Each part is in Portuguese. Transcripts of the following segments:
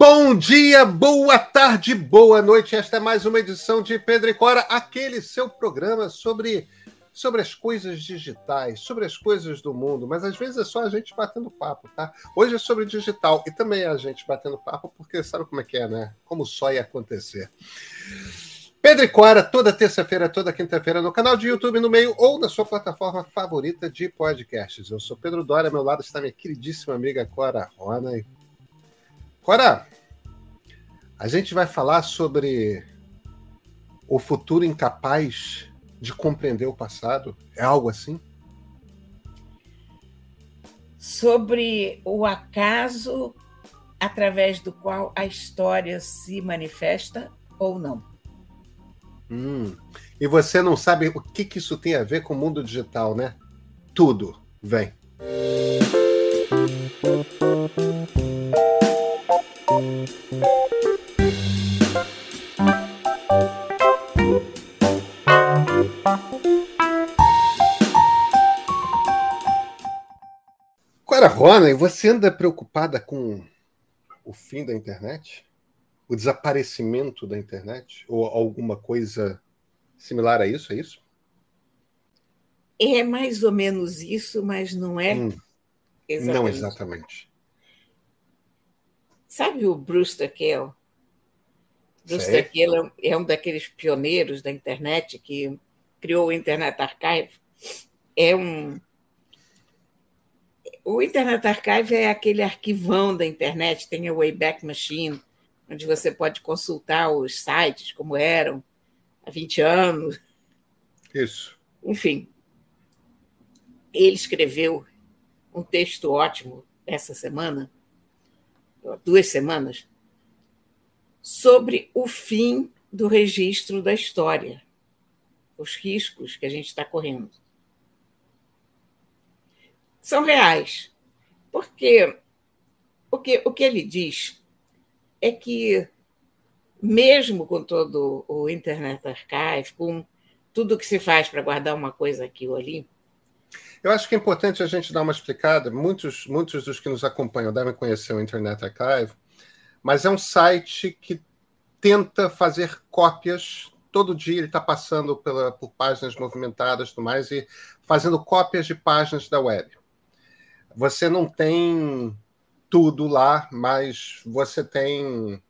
Bom dia, boa tarde, boa noite. Esta é mais uma edição de Pedro e Cora, aquele seu programa sobre, sobre as coisas digitais, sobre as coisas do mundo, mas às vezes é só a gente batendo papo, tá? Hoje é sobre digital e também é a gente batendo papo, porque sabe como é que é, né? Como só ia acontecer. Pedro e Cora, toda terça-feira, toda quinta-feira, no canal de YouTube no meio ou na sua plataforma favorita de podcasts. Eu sou Pedro Dória, ao meu lado está minha queridíssima amiga Cora Rona. Cora, a gente vai falar sobre o futuro incapaz de compreender o passado. É algo assim? Sobre o acaso através do qual a história se manifesta ou não. Hum. E você não sabe o que, que isso tem a ver com o mundo digital, né? Tudo. Vem. Agora, Rona, você anda preocupada com o fim da internet? O desaparecimento da internet? Ou alguma coisa similar a isso? É isso? É mais ou menos isso, mas não é hum, exatamente. Não exatamente. Sabe o Bruce Kell? Bruce Kell é um daqueles pioneiros da internet que criou o Internet Archive. É um o Internet Archive é aquele arquivão da internet, tem a Wayback Machine, onde você pode consultar os sites como eram há 20 anos. Isso. Enfim, ele escreveu um texto ótimo essa semana, duas semanas, sobre o fim do registro da história, os riscos que a gente está correndo são reais. Porque o que, o que ele diz é que, mesmo com todo o Internet Archive, com tudo que se faz para guardar uma coisa aqui ou ali. Eu acho que é importante a gente dar uma explicada. Muitos, muitos dos que nos acompanham devem conhecer o Internet Archive, mas é um site que tenta fazer cópias. Todo dia ele está passando pela, por páginas movimentadas e tudo mais, e fazendo cópias de páginas da web você não tem tudo lá, mas você tem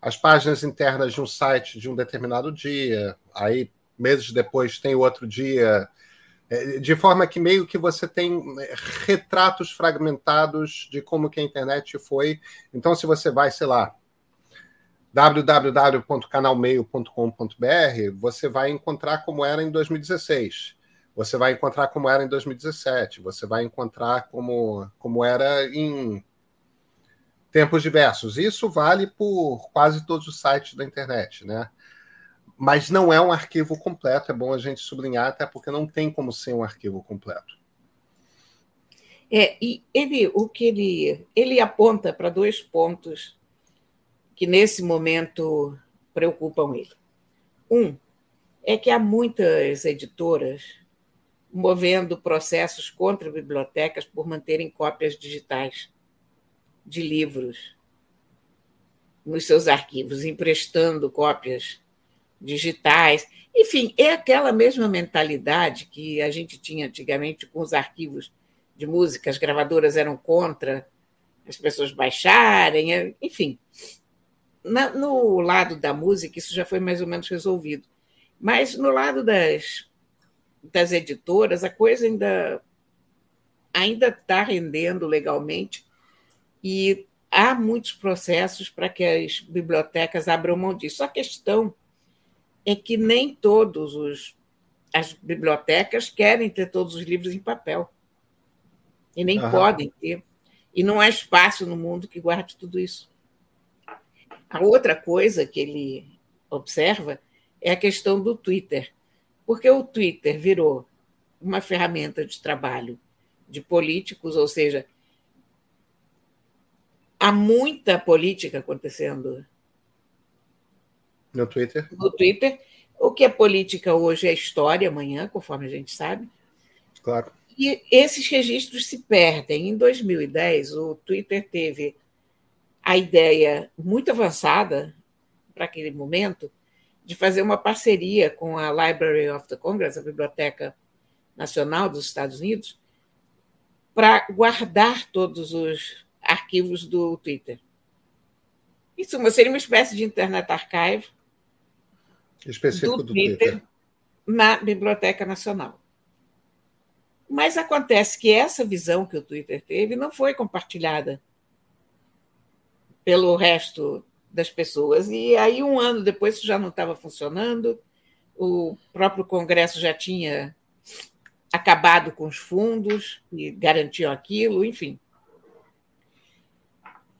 as páginas internas de um site de um determinado dia, aí meses depois tem outro dia, é, de forma que meio que você tem é, retratos fragmentados de como que a internet foi. Então, se você vai, sei lá, www.canalmeio.com.br, você vai encontrar como era em 2016 você vai encontrar como era em 2017, você vai encontrar como, como era em tempos diversos. Isso vale por quase todos os sites da internet, né? Mas não é um arquivo completo, é bom a gente sublinhar, até porque não tem como ser um arquivo completo. É, e ele, o que ele, ele aponta para dois pontos que nesse momento preocupam ele. Um é que há muitas editoras movendo processos contra bibliotecas por manterem cópias digitais de livros nos seus arquivos, emprestando cópias digitais. Enfim, é aquela mesma mentalidade que a gente tinha antigamente com os arquivos de música, as gravadoras eram contra as pessoas baixarem, é, enfim. no lado da música, isso já foi mais ou menos resolvido. Mas no lado das das editoras, a coisa ainda ainda está rendendo legalmente e há muitos processos para que as bibliotecas abram mão disso. A questão é que nem todos os as bibliotecas querem ter todos os livros em papel e nem podem ter e não há espaço no mundo que guarde tudo isso. A outra coisa que ele observa é a questão do Twitter. Porque o Twitter virou uma ferramenta de trabalho de políticos, ou seja, há muita política acontecendo no Twitter. No Twitter. O que é política hoje é história amanhã, conforme a gente sabe. Claro. E esses registros se perdem. Em 2010, o Twitter teve a ideia muito avançada para aquele momento de fazer uma parceria com a Library of the Congress, a Biblioteca Nacional dos Estados Unidos, para guardar todos os arquivos do Twitter. Isso seria uma espécie de Internet Archive específico do, do Twitter, Twitter na Biblioteca Nacional. Mas acontece que essa visão que o Twitter teve não foi compartilhada pelo resto das pessoas. E aí, um ano depois, isso já não estava funcionando, o próprio Congresso já tinha acabado com os fundos e garantiam aquilo, enfim.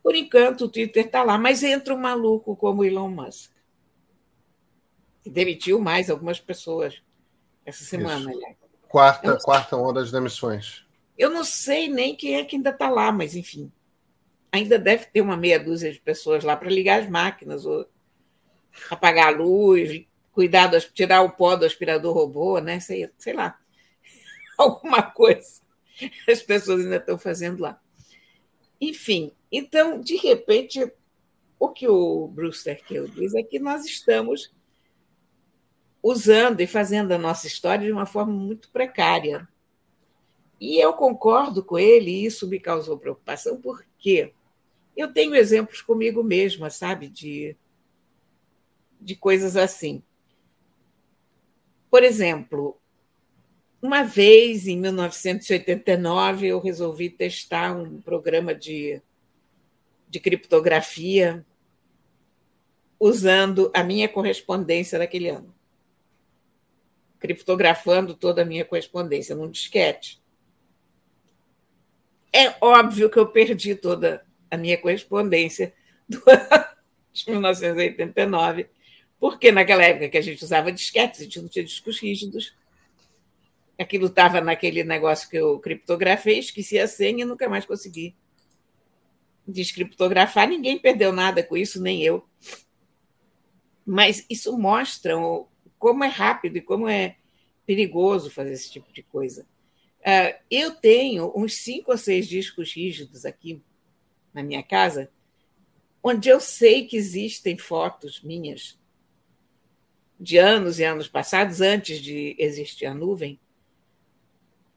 Por enquanto, o Twitter está lá, mas entra um maluco como Elon Musk. Que demitiu mais algumas pessoas essa semana, aliás. Quarta, quarta onda de demissões. Eu não sei nem quem é que ainda está lá, mas enfim. Ainda deve ter uma meia dúzia de pessoas lá para ligar as máquinas, ou apagar a luz, cuidar, do, tirar o pó do aspirador robô, né? Sei, sei lá. Alguma coisa as pessoas ainda estão fazendo lá. Enfim, então, de repente, o que o Brewster Kill diz é que nós estamos usando e fazendo a nossa história de uma forma muito precária. E eu concordo com ele, e isso me causou preocupação, porque eu tenho exemplos comigo mesma, sabe, de, de coisas assim. Por exemplo, uma vez, em 1989, eu resolvi testar um programa de, de criptografia usando a minha correspondência daquele ano criptografando toda a minha correspondência num disquete. É óbvio que eu perdi toda a minha correspondência do ano de 1989, porque naquela época que a gente usava disquetes, a gente não tinha discos rígidos. Aquilo estava naquele negócio que eu criptografei, esqueci a senha e nunca mais consegui descriptografar. Ninguém perdeu nada com isso, nem eu. Mas isso mostra como é rápido e como é perigoso fazer esse tipo de coisa. Uh, eu tenho uns cinco ou seis discos rígidos aqui na minha casa, onde eu sei que existem fotos minhas de anos e anos passados, antes de existir a nuvem.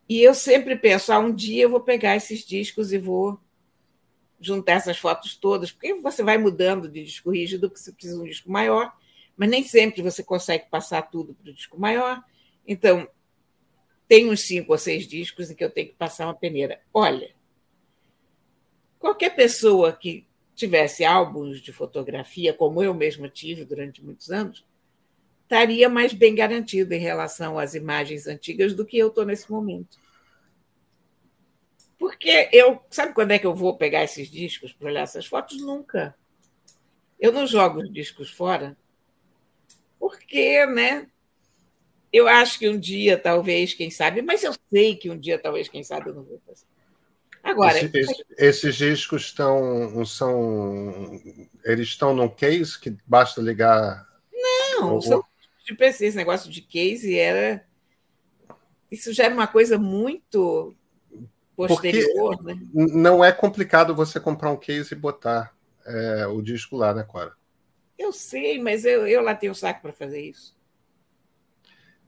E eu sempre penso, ah, um dia eu vou pegar esses discos e vou juntar essas fotos todas, porque você vai mudando de disco rígido, porque você precisa de um disco maior, mas nem sempre você consegue passar tudo para o disco maior. Então, tem uns cinco ou seis discos em que eu tenho que passar uma peneira. Olha, qualquer pessoa que tivesse álbuns de fotografia, como eu mesma tive durante muitos anos, estaria mais bem garantido em relação às imagens antigas do que eu estou nesse momento. Porque eu. Sabe quando é que eu vou pegar esses discos para olhar essas fotos? Nunca. Eu não jogo os discos fora porque, né? Eu acho que um dia, talvez, quem sabe, mas eu sei que um dia, talvez, quem sabe, eu não vou fazer. Agora, esse, esse, esses discos estão são eles estão num case que basta ligar. Não, são de PC. Esse negócio de case era isso já era uma coisa muito posterior, Porque né? Não é complicado você comprar um case e botar é, o disco lá, né, Cora? Eu sei, mas eu, eu lá tenho saco para fazer isso.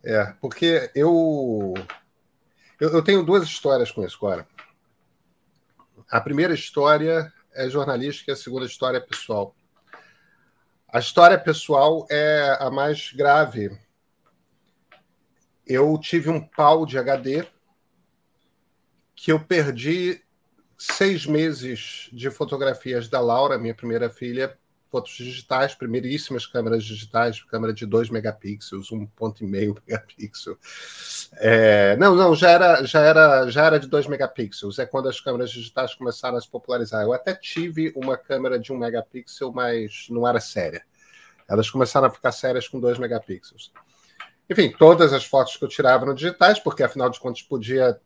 É, porque eu, eu, eu tenho duas histórias com isso, Cora. A primeira história é jornalística a segunda história é pessoal. A história pessoal é a mais grave. Eu tive um pau de HD que eu perdi seis meses de fotografias da Laura, minha primeira filha, fotos digitais, primeiríssimas câmeras digitais, câmera de 2 megapixels, 1,5 megapixel. É, não, não, já era, já, era, já era de 2 megapixels, é quando as câmeras digitais começaram a se popularizar. Eu até tive uma câmera de 1 megapixel, mas não era séria. Elas começaram a ficar sérias com 2 megapixels. Enfim, todas as fotos que eu tirava eram digitais, porque afinal de contas podia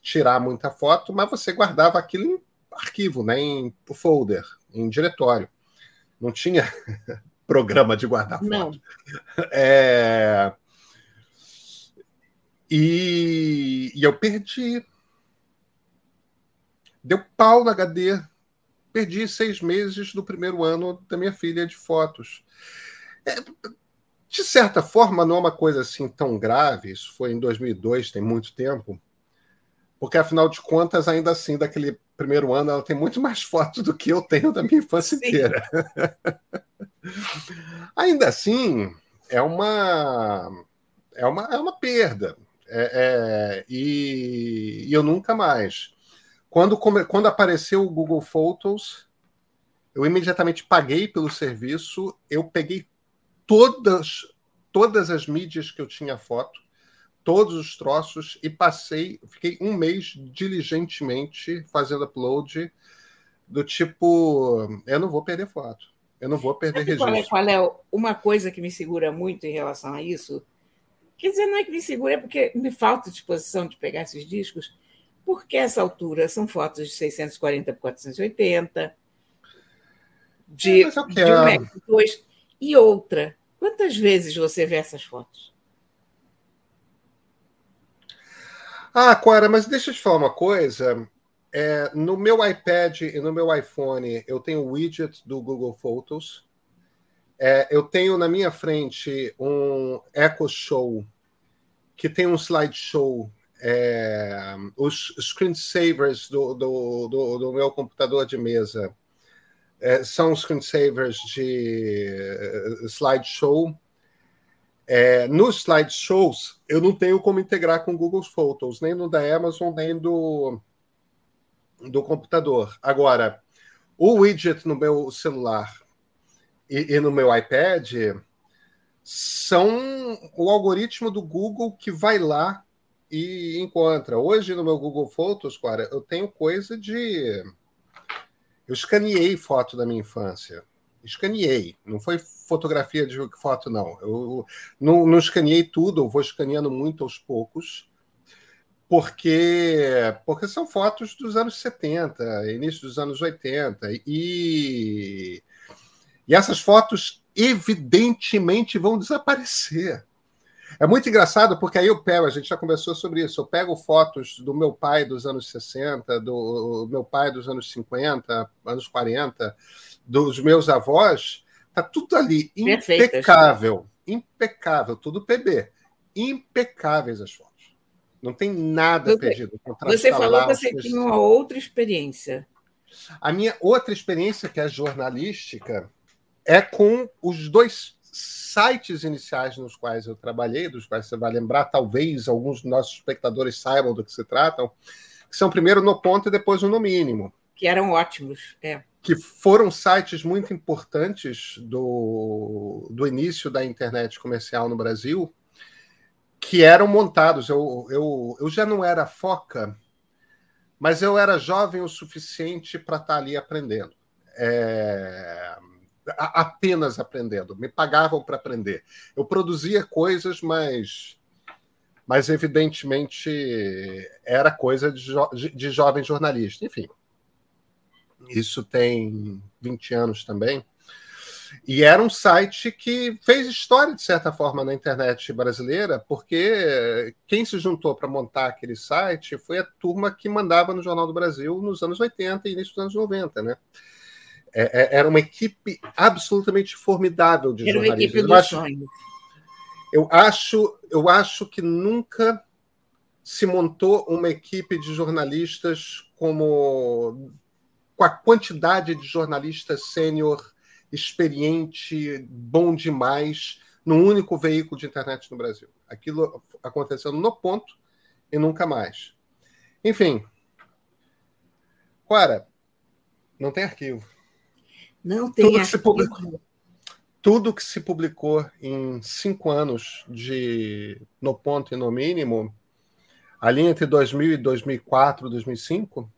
tirar muita foto, mas você guardava aquilo em arquivo, né, em folder, em diretório. Não tinha programa de guardar foto. Não. É... E... e eu perdi. Deu pau no HD. perdi seis meses do primeiro ano da minha filha de fotos. É, de certa forma, não é uma coisa assim tão grave, isso foi em 2002, tem muito tempo, porque afinal de contas, ainda assim, daquele primeiro ano, ela tem muito mais fotos do que eu tenho da minha infância Sim. inteira. ainda assim, é uma, é uma, é uma perda. É, é, e, e, eu nunca mais. Quando, quando apareceu o Google Photos, eu imediatamente paguei pelo serviço, eu peguei todas, todas as mídias que eu tinha foto, todos os troços, e passei, fiquei um mês diligentemente fazendo upload do tipo, eu não vou perder foto, eu não vou perder Sabe registro. Qual é, qual é uma coisa que me segura muito em relação a isso? Quer dizer, não é que me segura, é porque me falta disposição de pegar esses discos, porque essa altura são fotos de 640 por 480, de, é, de um Mac 2 e outra Quantas vezes você vê essas fotos? Ah, Cora, mas deixa eu te falar uma coisa. É, no meu iPad e no meu iPhone, eu tenho o widget do Google Photos. É, eu tenho na minha frente um Echo Show, que tem um slideshow. É, os screensavers do, do, do, do meu computador de mesa é, são screensavers de uh, slideshow. É, nos slideshows, eu não tenho como integrar com Google Photos, nem no da Amazon, nem do, do computador. Agora, o widget no meu celular e, e no meu iPad são o algoritmo do Google que vai lá e encontra. Hoje, no meu Google Photos, cara, eu tenho coisa de eu escaneei foto da minha infância. Escaneei. Não foi fotografia de foto, não. Eu não, não escaneei tudo, eu vou escaneando muito aos poucos, porque, porque são fotos dos anos 70, início dos anos 80. E, e essas fotos, evidentemente, vão desaparecer. É muito engraçado porque aí eu pego, a gente já conversou sobre isso, eu pego fotos do meu pai dos anos 60, do meu pai dos anos 50, anos 40, dos meus avós, tá tudo ali impecável, impecável, tudo PB, impecáveis as fotos. Não tem nada você, perdido. Você falou que você tinha uma outra experiência. A minha outra experiência, que é jornalística, é com os dois sites iniciais nos quais eu trabalhei, dos quais você vai lembrar, talvez alguns dos nossos espectadores saibam do que se tratam, que são primeiro no ponto e depois no mínimo. Que eram ótimos, é. Que foram sites muito importantes do, do início da internet comercial no Brasil, que eram montados. Eu, eu, eu já não era foca, mas eu era jovem o suficiente para estar ali aprendendo. É apenas aprendendo, me pagavam para aprender. Eu produzia coisas, mas, mas evidentemente era coisa de, jo de jovem jornalista. Enfim, isso tem 20 anos também. E era um site que fez história, de certa forma, na internet brasileira, porque quem se juntou para montar aquele site foi a turma que mandava no Jornal do Brasil nos anos 80 e início dos anos 90, né? É, é, era uma equipe absolutamente formidável de era jornalistas. Era uma equipe do sonho. Eu acho, eu acho que nunca se montou uma equipe de jornalistas como com a quantidade de jornalistas sênior, experiente, bom demais, num único veículo de internet no Brasil. Aquilo aconteceu no ponto e nunca mais. Enfim. Ora, não tem arquivo. Não tem tudo que, publicou, tudo que se publicou em cinco anos de No Ponto e No Mínimo, ali entre 2000 e 2004, 2005,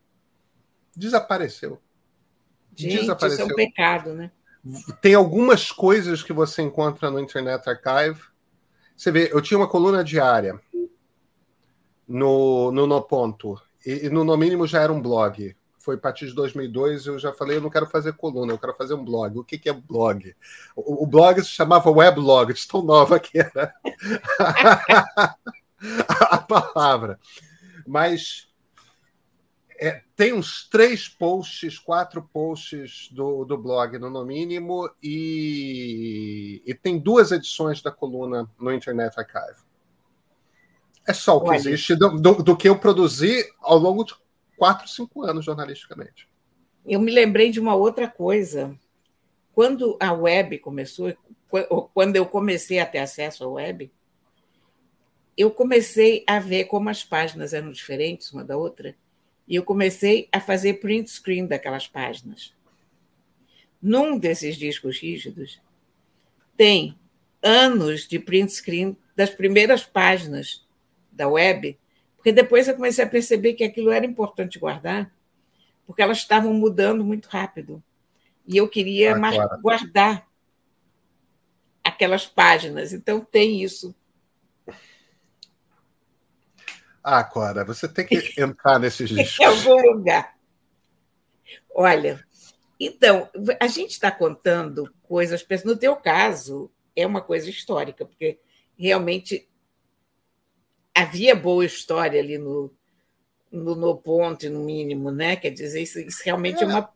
desapareceu. Gente, desapareceu. isso é um pecado, né? Tem algumas coisas que você encontra no Internet Archive. Você vê, eu tinha uma coluna diária no, no No Ponto, e, e no, no mínimo já era um blog foi a partir de 2002, eu já falei, eu não quero fazer coluna, eu quero fazer um blog. O que, que é blog? O, o blog se chamava weblog, de tão nova que era a palavra. Mas É, tem uns três posts, quatro posts do, do blog, no, mínimo, e, e tem duas edições da coluna no Internet Archive. É só o que Olha. existe do, do, do, que eu produzi ao longo de quatro, cinco anos jornalisticamente. Eu me lembrei de uma outra coisa. Quando a web começou, quando eu comecei a ter acesso à web, eu comecei a ver como as páginas eram diferentes uma da outra e eu comecei a fazer print screen daquelas páginas. Num desses discos rígidos, tem anos de print screen das primeiras páginas da web, porque depois eu comecei a perceber que aquilo era importante guardar, porque elas estavam mudando muito rápido. E eu queria ah, guardar aquelas páginas. Então, tem isso ah, Cora, você tem que entrar nesses discos. em algum lugar. Olha, então, a gente está contando coisas. No teu caso, é uma coisa histórica, porque realmente havia boa história ali no, no, no ponto, no mínimo, né? Quer dizer, isso, isso realmente é. é uma,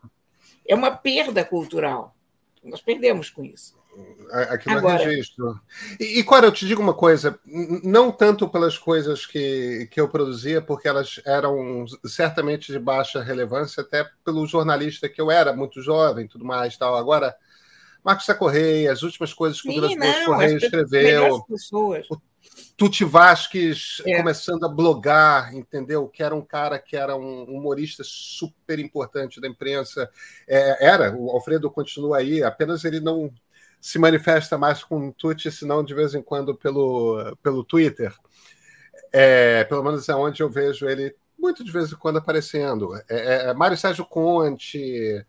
é uma perda cultural. Nós perdemos com isso aqui no Agora. registro. E, e, Cora, eu te digo uma coisa, não tanto pelas coisas que, que eu produzia, porque elas eram certamente de baixa relevância, até pelo jornalista que eu era, muito jovem tudo mais tal. Agora, Marcos Correia, as últimas coisas que o Vilas Correia escreveu. O Tuti Vasques é. começando a blogar, entendeu? Que era um cara que era um humorista super importante da imprensa. É, era, o Alfredo continua aí, apenas ele não se manifesta mais com Tuti, senão de vez em quando pelo, pelo Twitter. É, pelo menos é onde eu vejo ele muito de vez em quando aparecendo. É, é, é Mário Sérgio Conte,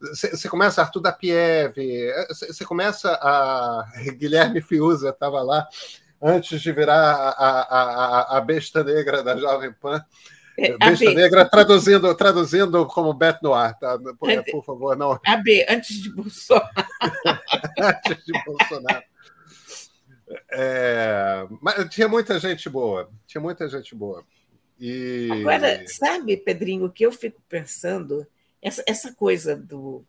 você começa Arthur da Pieve, você começa a Guilherme Fiuza estava lá antes de virar a, a, a, a besta negra da Jovem Pan. É, Besta Negra traduzindo, traduzindo como Beto Noir, tá? Por, por favor, não. AB, antes de Bolsonaro. antes de Bolsonaro. É, mas tinha muita gente boa, tinha muita gente boa. E... Agora, sabe, Pedrinho, o que eu fico pensando, essa, essa coisa do,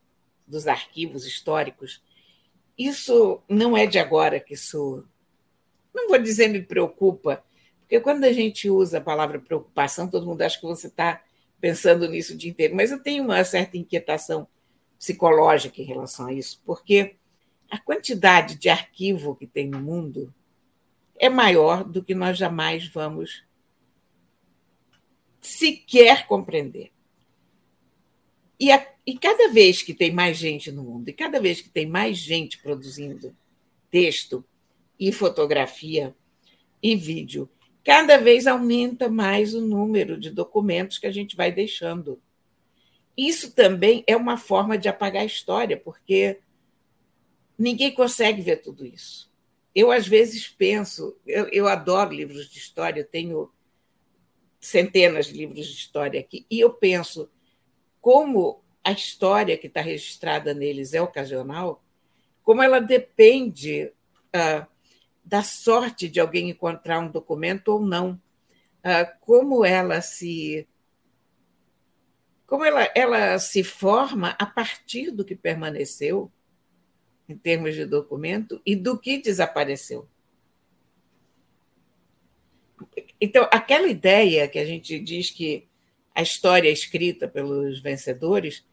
dos arquivos históricos, isso não é de agora que isso, não vou dizer me preocupa, porque quando a gente usa a palavra preocupação, todo mundo acha que você está pensando nisso o dia inteiro. Mas eu tenho uma certa inquietação psicológica em relação a isso, porque a quantidade de arquivo que tem no mundo é maior do que nós jamais vamos sequer compreender. E, a, e cada vez que tem mais gente no mundo, e cada vez que tem mais gente produzindo texto e fotografia e vídeo, cada vez aumenta mais o número de documentos que a gente vai deixando. Isso também é uma forma de apagar a história, porque ninguém consegue ver tudo isso. Eu, às vezes, penso, eu, eu adoro livros de história, tenho centenas de livros de história aqui, e eu penso como a história que está registrada neles é ocasional, como ela depende uh, da sorte de alguém encontrar um documento ou não. Ah, como ela se como ela, ela se forma a partir do que permaneceu em termos de documento e do que desapareceu. Então, aquela ideia que a gente diz que a história é escrita pelos vencedores,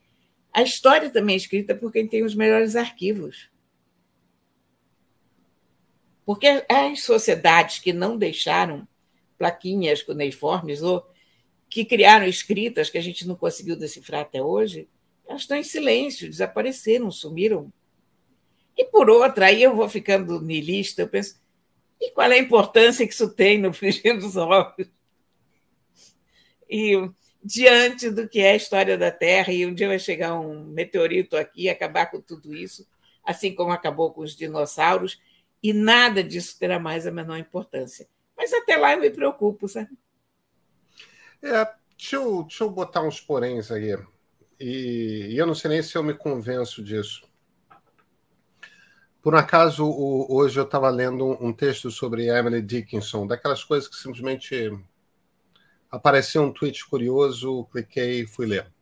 a história também é escrita por quem tem os melhores arquivos. Porque as sociedades que não deixaram plaquinhas cuneiformes ou que criaram escritas que a gente não conseguiu decifrar até hoje, elas estão em silêncio, desapareceram, sumiram. E por outra, aí eu vou ficando niilista, eu penso, e qual é a importância que isso tem no frigir dos ovos? E diante do que é a história da Terra, e um dia vai chegar um meteorito aqui e acabar com tudo isso, assim como acabou com os dinossauros, e nada disso terá mais a menor importância. Mas até lá eu me preocupo, sabe? É, deixa eu, deixa eu botar uns poréns aí. E, e, eu não sei nem se eu me convenço disso. Por um acaso, hoje eu estava lendo um, texto sobre Emily Dickinson, daquelas coisas que simplesmente apareceu um tweet curioso, cliquei e fui ler.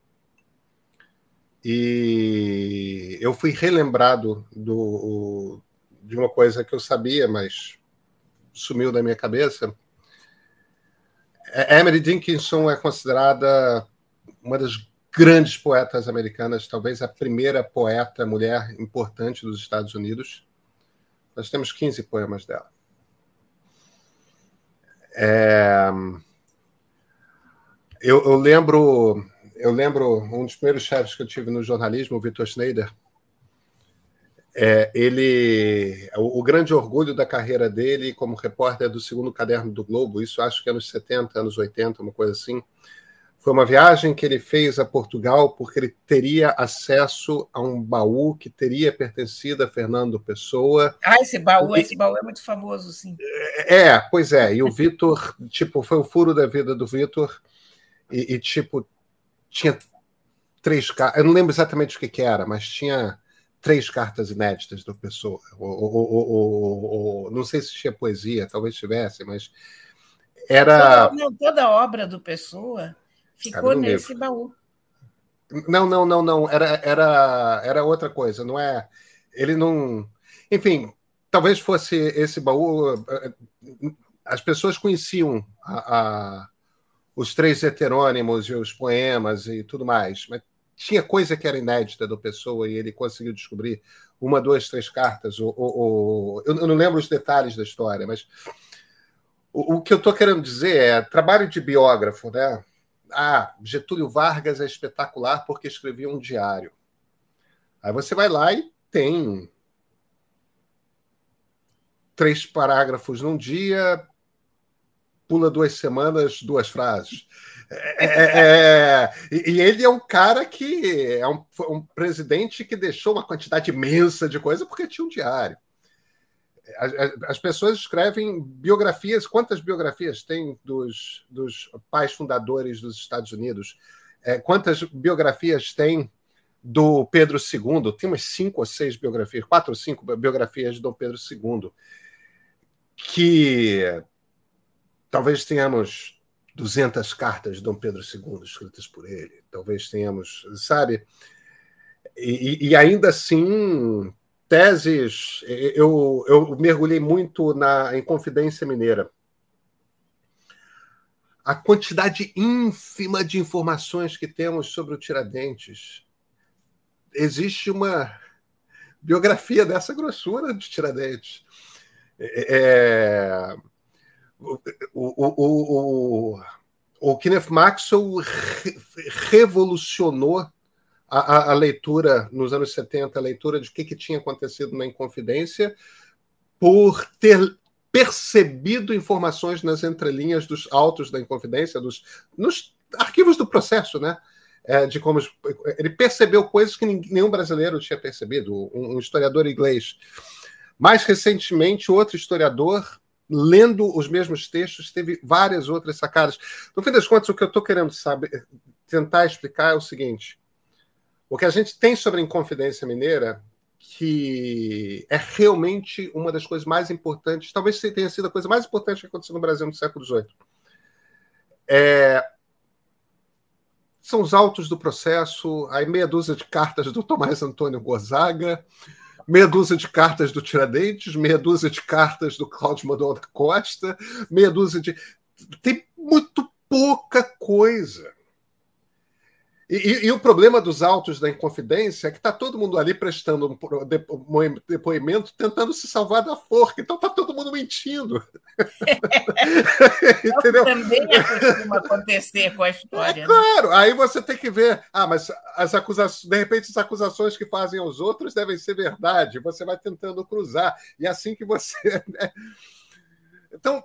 E eu fui relembrado do, de uma coisa que eu sabia, mas sumiu da minha cabeça. Emily Dickinson é considerada uma das grandes poetas americanas, talvez a primeira poeta mulher importante dos Estados Unidos. Nós temos 15 poemas dela. É... Eu, eu, lembro, eu lembro um dos primeiros chefes que eu tive no jornalismo, o Vitor Schneider. É, ele, o, o, grande orgulho da carreira dele como repórter do segundo caderno do Globo, isso acho que é anos 70, anos 80, uma coisa assim, foi uma viagem que ele fez a Portugal porque ele teria acesso a um baú que teria pertencido a Fernando Pessoa. Ah, esse baú, e... esse baú é muito famoso, sim. É, pois é. E o Vitor, tipo, foi o furo da vida do Vitor. E, e, tipo, tinha três. Eu não lembro exatamente o que, que, era, mas tinha três cartas inéditas do Pessoa. Ou, não sei se tinha poesia, talvez tivesse, mas era. Toda, não, toda obra do Pessoa Ficou nesse livro. baú. Não, não, não, não. Era, era, era outra coisa, não é? Ele não. Enfim, talvez fosse esse baú. Eh, as pessoas conheciam a, a, os três heterônimos e os poemas e tudo mais, mas tinha coisa que era inédita do Pessoa e ele conseguiu descobrir uma, duas, três cartas. Ou, ou, ou... eu não lembro os detalhes da história, mas o, o que eu estou querendo dizer é trabalho de biógrafo, né? Ah, Getúlio Vargas é espetacular porque escrevia um diário. Aí você vai lá e tem três parágrafos num dia, pula duas semanas, duas frases. É, é, é, e ele é um cara que é um, um, presidente que deixou uma quantidade imensa de coisa porque tinha um diário as, pessoas escrevem biografias. Quantas biografias tem dos, dos pais fundadores dos Estados Unidos? É, quantas biografias tem do Pedro II? Tem umas cinco ou seis biografias, quatro ou cinco biografias de Dom Pedro II, que talvez tenhamos 200 cartas de Dom Pedro II escritas por ele. Talvez tenhamos, sabe? E, e ainda assim teses, eu, eu mergulhei muito na, em Confidência Mineira. A quantidade ínfima de informações que temos sobre o Tiradentes. Existe uma biografia dessa grossura de Tiradentes. É, é o, o, o, o Kenneth Maxwell revolucionou a, a, leitura, nos anos 70, a leitura de o que, que tinha acontecido na Inconfidência, por ter percebido informações nas entrelinhas dos autos da Inconfidência, dos, nos arquivos do processo, né? É, de como ele percebeu coisas que nenhum brasileiro tinha percebido, um, um historiador inglês. Mais recentemente, outro historiador lendo os mesmos textos, teve várias outras sacadas. No fim das contas, o que eu estou querendo saber, tentar explicar é o seguinte: o que a gente tem sobre a Inconfidência Mineira, que é realmente uma das coisas mais importantes, talvez tenha sido a coisa mais importante que aconteceu no Brasil no século XVIII. É... São os autos do processo, aí meia dúzia de cartas do Tomás Antônio Gonzaga, meia dúzia de cartas do Tiradentes, meia dúzia de cartas do Cláudio Manuel da Costa, meia dúzia de. Tem muito pouca coisa. E, e, o problema dos autos da Inconfidência é que está todo mundo ali prestando um depoimento tentando se salvar da forca. Então está todo mundo mentindo. Entendeu? Também costuma acontecer com a história. É, claro, né? aí você tem que ver. Ah, mas as acusações, de repente, as acusações que fazem aos outros devem ser verdade. Você vai tentando cruzar. E é assim que você. Né? Então,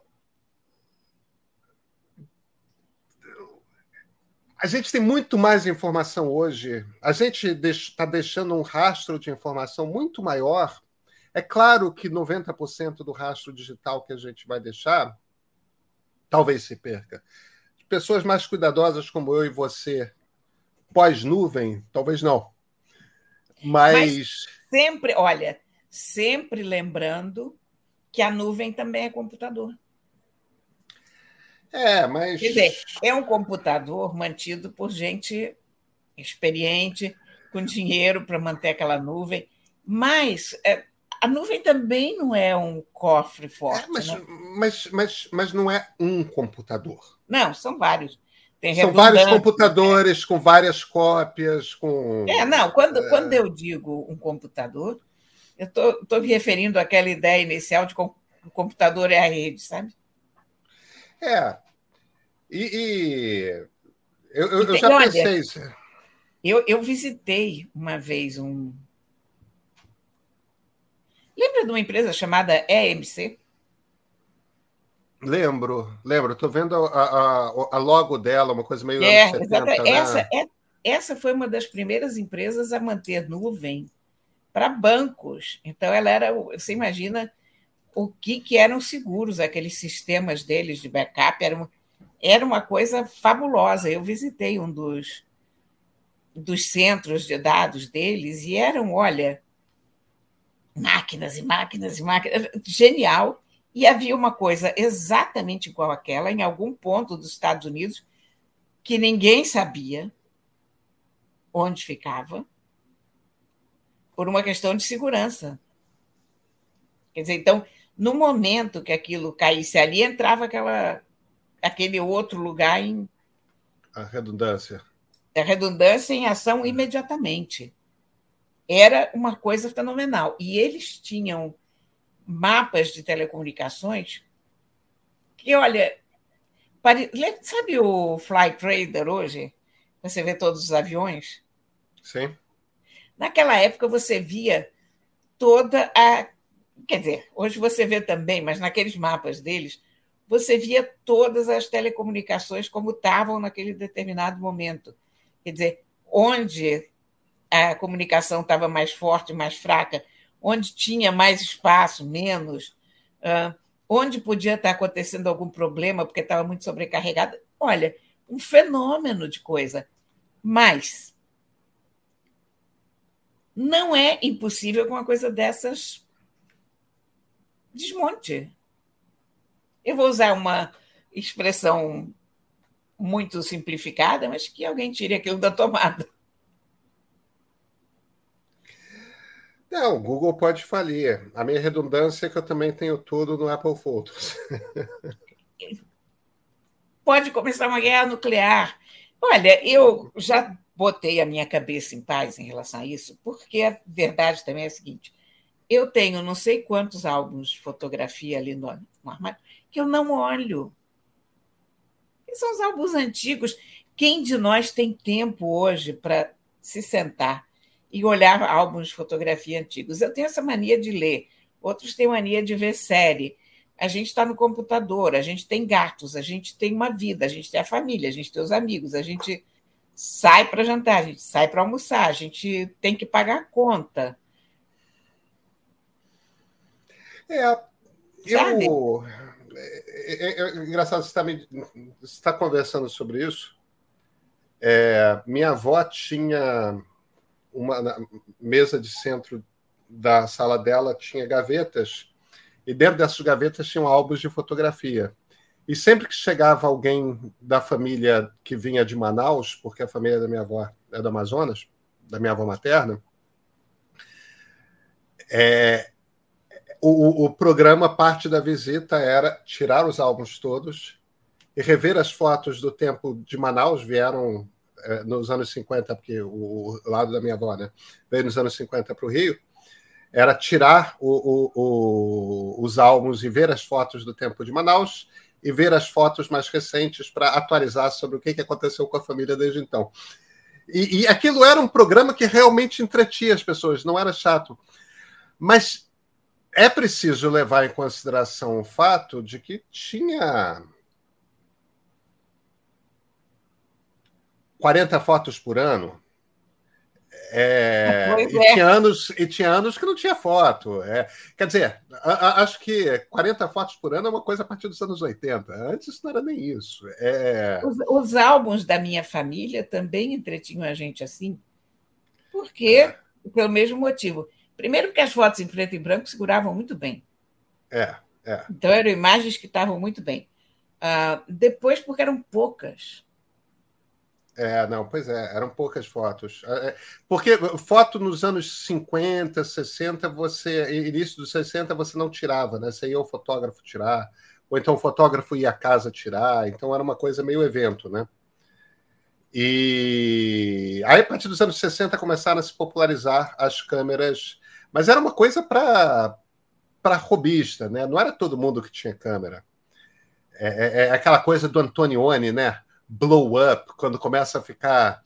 A gente tem muito mais informação hoje. A gente está deixando um rastro de informação muito maior. É claro que 90% do rastro digital que a gente vai deixar talvez se perca. Pessoas mais cuidadosas como eu e você, pós-nuvem, talvez não. Mas... Mas sempre, olha, sempre lembrando que a nuvem também é computador. É, mas. Quer dizer, é um computador mantido por gente experiente, com dinheiro para manter aquela nuvem, mas é, a nuvem também não é um cofre forte. É, mas, né? mas, mas, mas não é um computador. Não, são vários. São vários computadores com várias cópias, com. É, não, quando, é... quando eu digo um computador, eu estou me referindo àquela ideia inicial de que o computador é a rede, sabe? É. E, e eu, eu, eu, já olha, pensei. Eu, eu visitei uma vez um. Lembra de uma empresa chamada EMC? Lembro, lembro. Estou vendo a, a, a, logo dela, uma coisa meio. É, 70, né? essa, é, essa foi uma das primeiras empresas a manter nuvem para bancos. Então, ela era. Você imagina o que, que eram seguros, aqueles sistemas deles de backup. Era uma, era uma coisa fabulosa. Eu visitei um dos, dos centros de dados deles e eram, olha, máquinas e máquinas e máquinas. Genial. E havia uma coisa exatamente igual àquela em algum ponto dos Estados Unidos que ninguém sabia onde ficava por uma questão de segurança. Quer dizer, então, no momento que aquilo caísse ali, entrava aquela, aquele outro lugar em. A redundância. A redundância em ação imediatamente. Era uma coisa fenomenal. E eles tinham mapas de telecomunicações que, olha, pare... sabe o Fly Trader hoje? Você vê todos os aviões? Sim. Naquela época você via toda a. Quer dizer, hoje você vê também, mas naqueles mapas deles, você via todas as telecomunicações como estavam naquele determinado momento. Quer dizer, onde a comunicação estava mais forte, mais fraca, onde tinha mais espaço, menos, onde podia estar acontecendo algum problema porque estava muito sobrecarregada. Olha, um fenômeno de coisa. Mas não é impossível que uma coisa dessas desmonte. Eu vou usar uma expressão muito simplificada, mas que alguém tire aquilo da tomada. Não, o Google pode falir. A minha redundância é que eu também tenho tudo no Apple Photos. pode começar uma guerra nuclear. Olha, eu já botei a minha cabeça em paz em relação a isso, porque a verdade também é a seguinte: eu tenho não sei quantos álbuns de fotografia ali no, armário que eu não olho. Esses são os álbuns antigos. Quem de nós tem tempo hoje para se sentar e olhar álbuns de fotografia antigos. Eu tenho essa mania de ler, outros têm mania de ver série. A gente está no computador, a gente tem gatos, a gente tem uma vida, a gente tem a família, a gente tem os amigos, a gente sai para jantar, a gente sai para almoçar, a gente tem que pagar a conta. É, eu. É, é, é, engraçado, você está me... tá conversando sobre isso. É, minha avó tinha uma mesa de centro da sala dela tinha gavetas e dentro dessas gavetas tinham álbuns de fotografia. E sempre que chegava alguém da família que vinha de Manaus, porque a família da minha avó é do Amazonas, da minha avó materna, é, o, o programa, parte da visita era tirar os álbuns todos e rever as fotos do tempo de Manaus, vieram é, nos anos 50, porque o, lado da minha avó né, veio nos anos 50 para o Rio, era tirar o, o, os álbuns e ver as fotos do tempo de Manaus e ver as fotos mais recentes para atualizar sobre o que, que aconteceu com a família desde então. E, e aquilo era um programa que realmente entretia as pessoas, não era chato. Mas é preciso levar em consideração o fato de que tinha 40 fotos por ano. É, e, é. tinha anos, e tinha anos que não tinha foto. É, quer dizer, a, a, acho que 40 fotos por ano é uma coisa a partir dos anos 80. Antes não era nem isso. É... Os, os, álbuns da minha família também entretinham a gente assim, porque, é. pelo mesmo motivo. Primeiro, porque as fotos em preto e branco seguravam muito bem. É, é. Então, eram imagens que estavam muito bem. Uh, depois, porque eram poucas. É, não, pois é, eram poucas fotos. É, é, porque foto nos anos 50, 60, você, início dos 60, você não tirava, né? Você ia o fotógrafo tirar, ou então o fotógrafo ia à casa tirar, então era uma coisa meio evento, né? E aí, a partir dos anos 60, começaram a se popularizar as câmeras, mas era uma coisa para robista, né? Não era todo mundo que tinha câmera. É, é, é aquela coisa do Antonioni, né? blow up, quando começa a ficar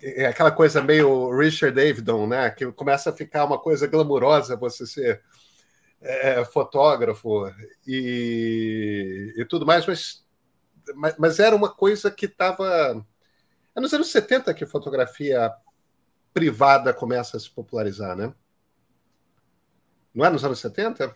é aquela coisa meio Richard Davidson, né? Que começa a ficar uma coisa glamurosa você ser é, fotógrafo e, e, tudo mais, mas, mas, mas, era uma coisa que estava. É nos anos 70 que fotografia privada começa a se popularizar, né? Não é nos anos 70?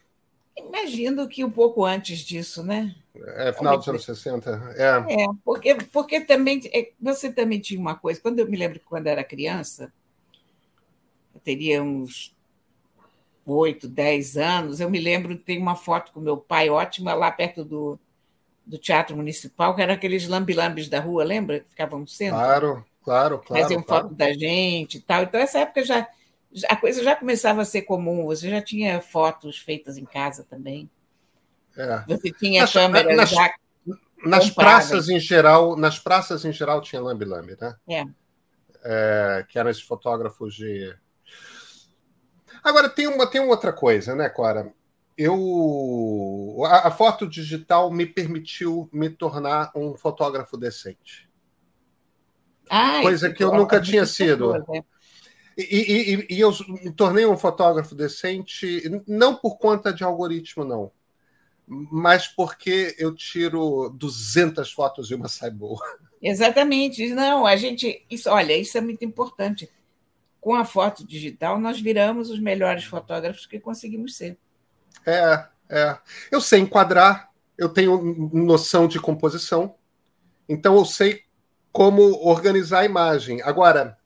Imagino que um pouco antes disso, né? É, final dos anos 60. É, é porque, porque também é, você também tinha uma coisa. Quando eu me lembro que quando era criança, eu teria uns oito, dez anos, eu me lembro de ter uma foto com meu pai ótima lá perto do, do Teatro Municipal, que eram aqueles lambilambes da rua, lembra? Que ficavam no centro. Claro, claro, claro. Faziam claro. foto da gente e tal. Então, essa época já, a coisa já começava a ser comum, você já tinha fotos feitas em casa também. É. Você tinha nas, câmeras nas, já nas praças em geral, nas praças em geral tinha lambi-lambi, né? É. é. Que eram esses fotógrafos de. Agora tem uma tem outra coisa, né, Cora? Eu a, a foto digital me permitiu me tornar um fotógrafo decente. Ai, coisa que eu nunca tinha sido. Coisa. E, e, e, eu me tornei um fotógrafo decente, não por conta de algoritmo, não. Mas porque eu tiro 200 fotos e uma sai boa. Exatamente. Não, a gente. Isso, olha, isso é muito importante. Com a foto digital, nós viramos os melhores fotógrafos que conseguimos ser. É, é. Eu sei enquadrar, eu tenho noção de composição, então eu sei como organizar a imagem. Agora,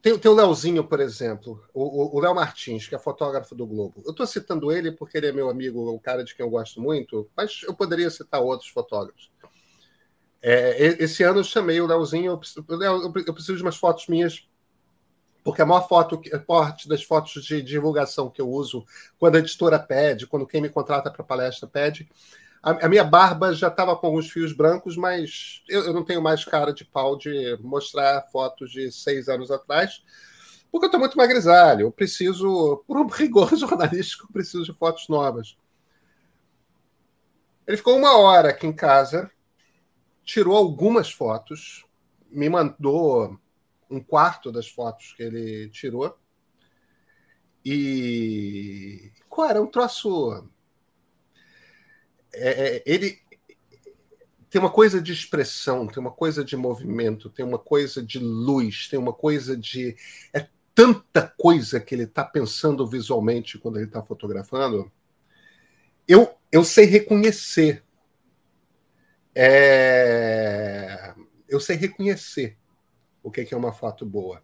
tem, tem o Leozinho, por exemplo, o Léo Martins, que é fotógrafo do Globo. Eu estou citando ele porque ele é meu amigo, um cara de quem eu gosto muito, mas eu poderia citar outros fotógrafos. É, esse ano eu chamei o Leozinho, eu, eu preciso de umas fotos minhas, porque a maior foto, a parte das fotos de divulgação que eu uso, quando a editora pede, quando quem me contrata para palestra pede, a, a minha barba já estava com alguns fios brancos, mas eu, eu, não tenho mais cara de pau de mostrar fotos de seis anos atrás, porque eu estou muito mais grisalho. Eu preciso, por um rigor jornalístico, eu preciso de fotos novas. Ele ficou uma hora aqui em casa, tirou algumas fotos, me mandou um quarto das fotos que ele tirou. E. Qual era? Um troço é, é, ele tem uma coisa de expressão, tem uma coisa de movimento, tem uma coisa de luz, tem uma coisa de. É tanta coisa que ele está pensando visualmente quando ele está fotografando. Eu, eu sei reconhecer. É... Eu sei reconhecer o que é uma foto boa.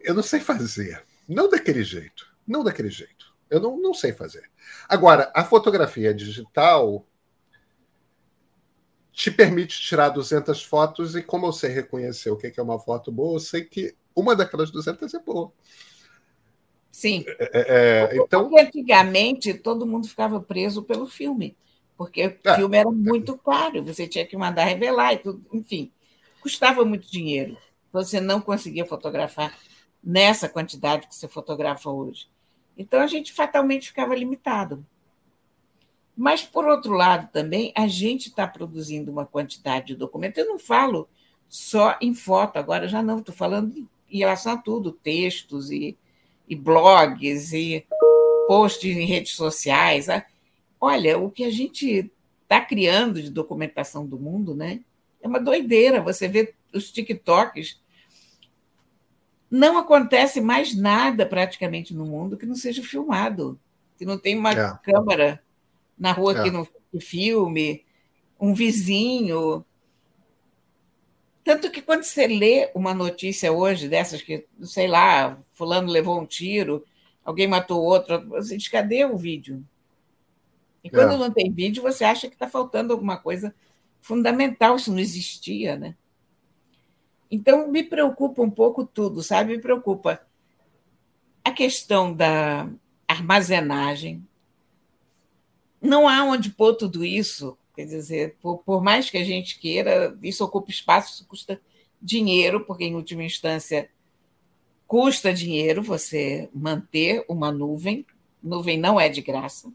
Eu não sei fazer. Não daquele jeito. Não daquele jeito. Eu não, não sei fazer. Agora, a fotografia digital te permite tirar 200 fotos e como eu sei reconhecer o que é uma foto boa, eu sei que uma daquelas 200 é boa. Sim. É, é, é então... Porque antigamente todo mundo ficava preso pelo filme, porque o é. filme era muito caro, você tinha que mandar revelar e tudo, enfim, custava muito dinheiro. Você não conseguia fotografar nessa quantidade que você fotografa hoje. Então, a gente fatalmente ficava limitado. Mas, por outro lado, também, a gente está produzindo uma quantidade de documentos. Eu não falo só em foto, agora já não, estou falando em relação a tudo, textos e, e blogs e posts em redes sociais. Olha, o que a gente está criando de documentação do mundo, né? É uma doideira. Você vê os TikToks não acontece mais nada praticamente no mundo que não seja filmado, que não tem uma é. câmera na rua é. que não filme, um vizinho. Tanto que quando você lê uma notícia hoje dessas que, sei lá, fulano levou um tiro, alguém matou outro, você diz, cadê o vídeo? E quando é. não tem vídeo, você acha que está faltando alguma coisa fundamental, isso não existia, né? Então, me preocupa um pouco tudo, sabe? Me preocupa a questão da armazenagem. Não há onde pôr tudo isso. Quer dizer, por, por mais que a gente queira, isso ocupa espaço, isso custa dinheiro, porque, em última instância, custa dinheiro você manter uma nuvem. Nuvem não é de graça.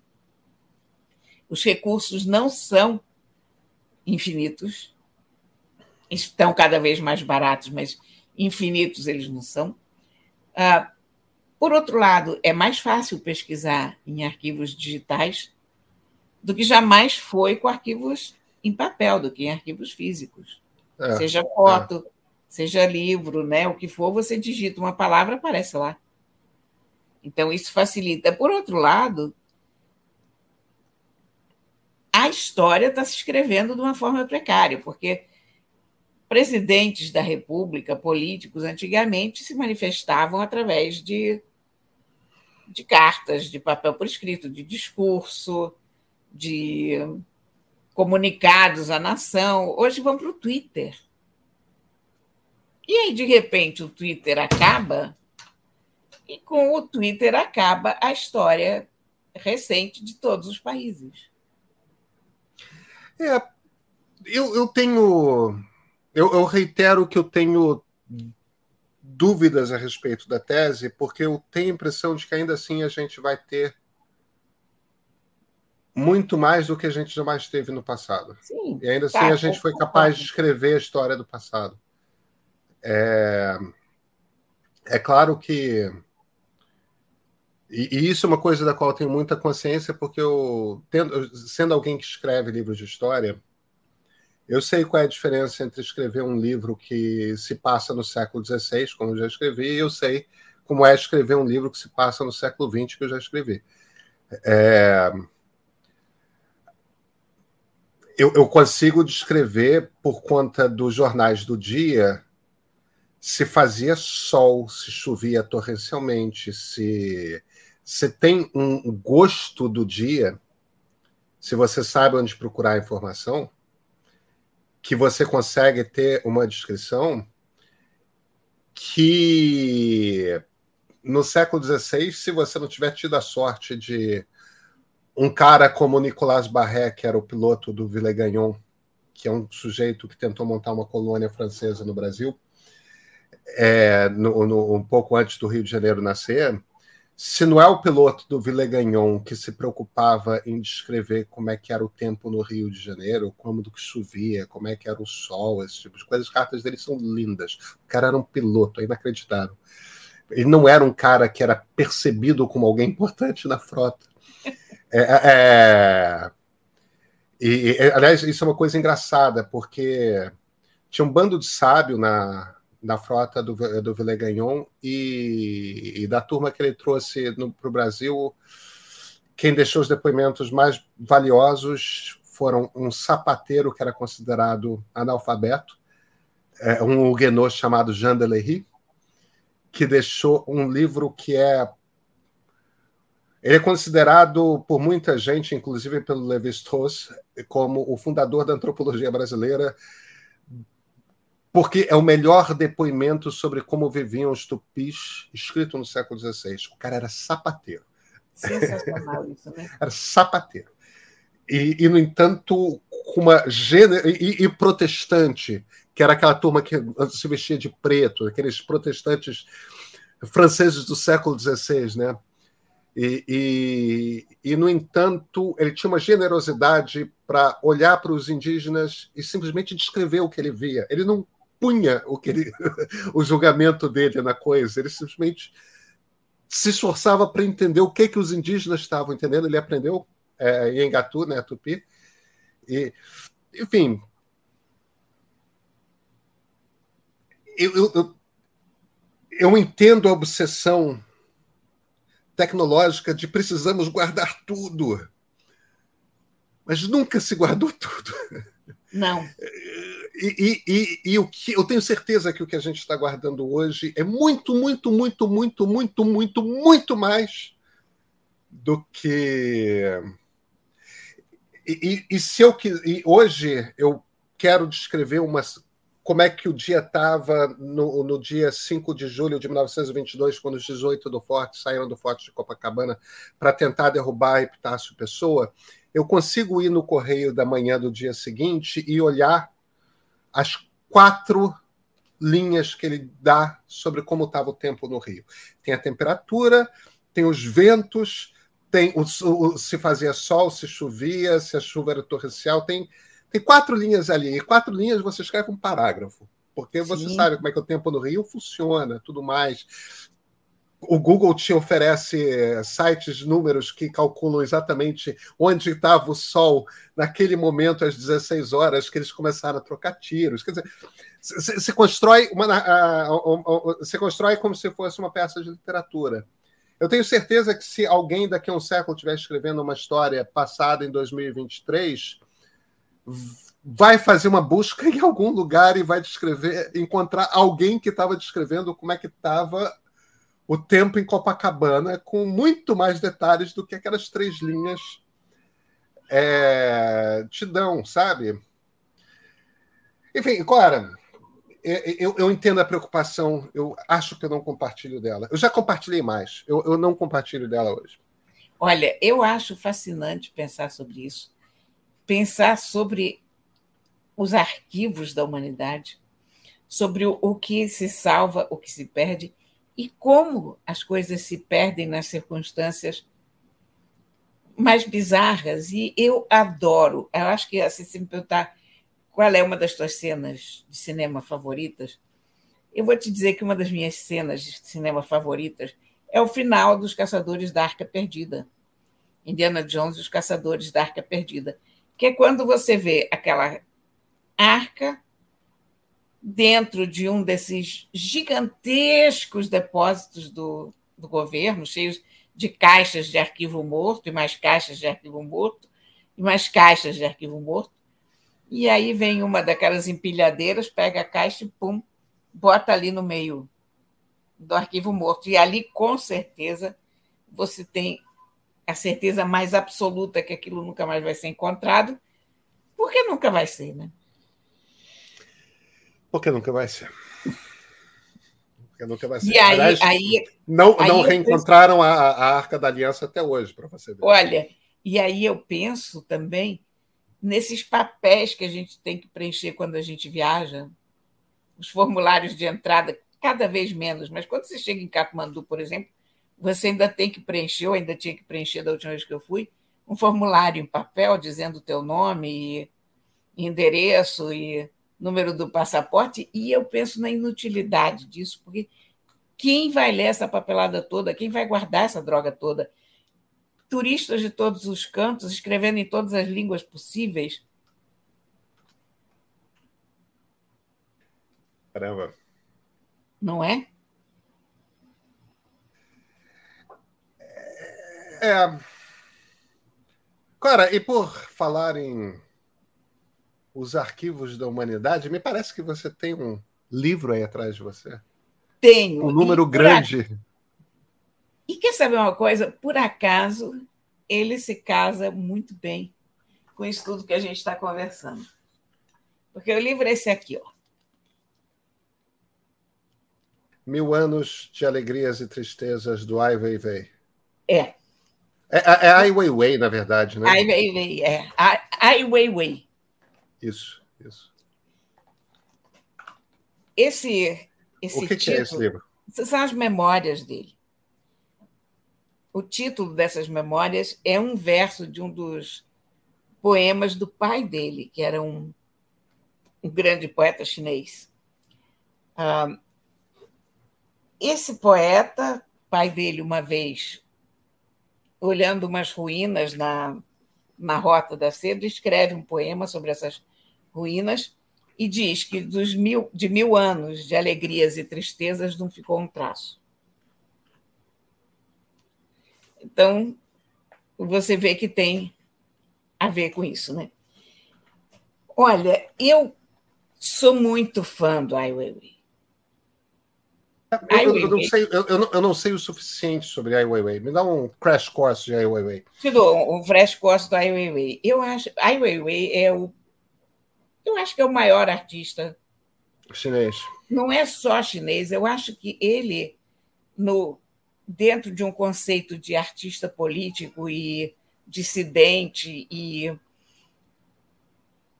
Os recursos não são infinitos. Estão cada vez mais baratos, mas infinitos eles não são. Ah, por outro lado, é mais fácil pesquisar em arquivos digitais do que jamais foi com arquivos em papel, do que em arquivos físicos. É, seja foto, é. seja livro, né? o que for, você digita uma palavra, aparece lá. Então, isso facilita. Por outro lado, a história está se escrevendo de uma forma precária, porque presidentes da República, políticos, antigamente se manifestavam através de, de cartas, de papel por escrito, de discurso, de comunicados à nação. Hoje vão para o Twitter. E aí, de repente, o Twitter acaba, e com o Twitter acaba a história recente de todos os países. É, eu, eu tenho. Eu, eu reitero que eu tenho dúvidas a respeito da tese, porque eu tenho a impressão de que ainda assim a gente vai ter muito mais do que a gente jamais teve no passado. Sim, e ainda assim tá, a gente foi capaz de escrever a história do passado. É, é claro que e, e, isso é uma coisa da qual eu tenho muita consciência, porque eu, tendo, sendo alguém que escreve livros de história, eu sei qual é a diferença entre escrever um livro que se passa no século XVI, como eu já escrevi, e eu sei como é escrever um livro que se passa no século XX, que eu já escrevi. É... Eu, eu, consigo descrever, por conta dos jornais do dia, se fazia sol, se chovia torrencialmente, se você tem um gosto do dia, se você sabe onde procurar a informação, que você consegue ter uma descrição que no século XVI, se você não tiver tido a sorte de um cara como Nicolas Barré, que era o piloto do Villegagnon, que é um sujeito que tentou montar uma colônia francesa no Brasil, é, no, no, um pouco antes do Rio de Janeiro nascer, se não é o piloto do Villegagnon que se preocupava em descrever como é que era o tempo no Rio de Janeiro, como do que chovia, como é que era o sol, esse tipo de coisa, as cartas dele são lindas. O cara era um piloto, é inacreditável. Ele não era um cara que era percebido como alguém importante na frota. É, é... é e, aliás, isso é uma coisa engraçada, porque tinha um bando de sábio na, da frota do, do Villegagnon e, e da turma que ele trouxe para o Brasil, quem deixou os depoimentos mais valiosos foram um sapateiro que era considerado analfabeto, é, um huguenot chamado Jean de Lery, que deixou um livro que é ele é considerado por muita gente, inclusive pelo Levi-Strauss, como o fundador da antropologia brasileira porque é o melhor depoimento sobre como viviam os tupis, escrito no século XVI. O cara era sapateiro. Sensacional isso, né? era sapateiro. E, e, no entanto, uma gênero. E, e, protestante, que era aquela turma que se vestia de preto, aqueles protestantes franceses do século XVI, né? E, e, e, no entanto, ele tinha uma generosidade para olhar para os indígenas e simplesmente descrever o que ele via. Ele não punha o, que ele, o julgamento dele na coisa, ele simplesmente se esforçava para entender o que, que os indígenas estavam entendendo. Ele aprendeu é, em Engatu, né, Tupi. E, enfim, eu, eu, eu entendo a obsessão tecnológica de precisamos guardar tudo, mas nunca se guardou tudo. Não. E, e, e, o que eu tenho certeza que o que a gente está guardando hoje é muito, muito, muito, muito, muito, muito, muito mais do que. E, e, e se eu e hoje eu quero descrever umas como é que o dia estava no, no, dia 5 de julho de 1922, quando os 18 do Forte saíram do Forte de Copacabana para tentar derrubar Epitácio Pessoa, eu consigo ir no correio da manhã do dia seguinte e olhar as quatro linhas que ele dá sobre como estava o tempo no Rio. Tem a temperatura, tem os ventos, tem o, o, se fazia sol, se chovia, se a chuva era torrencial, tem tem quatro linhas ali, e quatro linhas você escreve um parágrafo, porque você Sim. sabe como é que o tempo no Rio funciona, tudo mais. O Google te oferece eh, sites, números que calculam exatamente onde estava o Sol naquele momento, às 16 horas, que eles começaram a trocar tiros. Quer dizer, se constrói, uma, você constrói como se fosse uma peça de literatura. Eu tenho certeza que se alguém daqui a um século estiver escrevendo uma história passada em 2023, vai fazer uma busca em algum lugar e vai descrever, encontrar alguém que estava descrevendo como é que estava o tempo em Copacabana, com muito mais detalhes do que aquelas três linhas é, te dão, sabe? Enfim, Cora, eu, eu, entendo a preocupação, eu acho que eu não compartilho dela. Eu já compartilhei mais, eu, eu não compartilho dela hoje. Olha, eu acho fascinante pensar sobre isso pensar sobre os arquivos da humanidade, sobre o, que se salva, o que se perde e como as coisas se perdem nas circunstâncias mais bizarras. E eu adoro. Eu acho que assim, se me perguntar qual é uma das tuas cenas de cinema favoritas, eu vou te dizer que uma das minhas cenas de cinema favoritas é o final dos Caçadores da Arca Perdida. Indiana Jones e os Caçadores da Arca Perdida que é quando você vê aquela arca dentro de um desses gigantescos depósitos do, do governo, cheios de caixas de arquivo morto, e mais caixas de arquivo morto, e mais caixas de arquivo morto. E aí vem uma daquelas empilhadeiras, pega a caixa e pum, bota ali no meio do arquivo morto. E ali, com certeza, você tem a certeza mais absoluta que aquilo nunca mais vai ser encontrado, porque nunca vai ser, né? Porque nunca vai ser. Porque nunca vai ser. E aí, Aliás, aí, não, aí não reencontraram penso... a, a Arca da Aliança até hoje, para você ver. Olha, e aí eu penso também nesses papéis que a gente tem que preencher quando a gente viaja, os formulários de entrada, cada vez menos, mas quando você chega em Katmandu, por exemplo, você ainda tem que preencher, ou ainda tinha que preencher da última vez que eu fui, um formulário em papel dizendo o teu nome, e endereço e número do passaporte, e eu penso na inutilidade disso, porque quem vai ler essa papelada toda, quem vai guardar essa droga toda? Turistas de todos os cantos, escrevendo em todas as línguas possíveis. Caramba. Não é? É. Cara, e por falar em os arquivos da humanidade, me parece que você tem um livro aí atrás de você. Tenho. Um número grande. E quer saber uma coisa? Por acaso, ele se casa muito bem com isso tudo que a gente está conversando. Porque o livro é esse aqui, ó. Mil anos de alegrias e tristezas do Ai Weiwei. É. É, é, é Ai Weiwei, na verdade, né? Ai Weiwei, é. Ai Weiwei. Isso, isso. Esse, esse o que, título, que é esse livro? São as memórias dele. O título dessas memórias é um verso de um dos poemas do pai dele, que era um, um grande poeta chinês. Ah, esse poeta, pai dele, uma vez olhando umas ruínas na, na Rota da Seda, escreve um poema sobre essas ruínas e diz que dos mil, de mil anos de alegrias e tristezas não ficou um traço. Então, você vê que tem a ver com isso, né? Olha, eu sou muito fã do Ai Weiwei. Eu, eu, não sei, eu, eu, não, sei o suficiente sobre Ai Weiwei. Me dá um crash course de Ai Weiwei. Te dou um crash course do Ai Weiwei. Eu acho Ai Weiwei é o eu acho que é o maior artista chinês. Não é só chinês, eu acho que ele no dentro de um conceito de artista político e dissidente e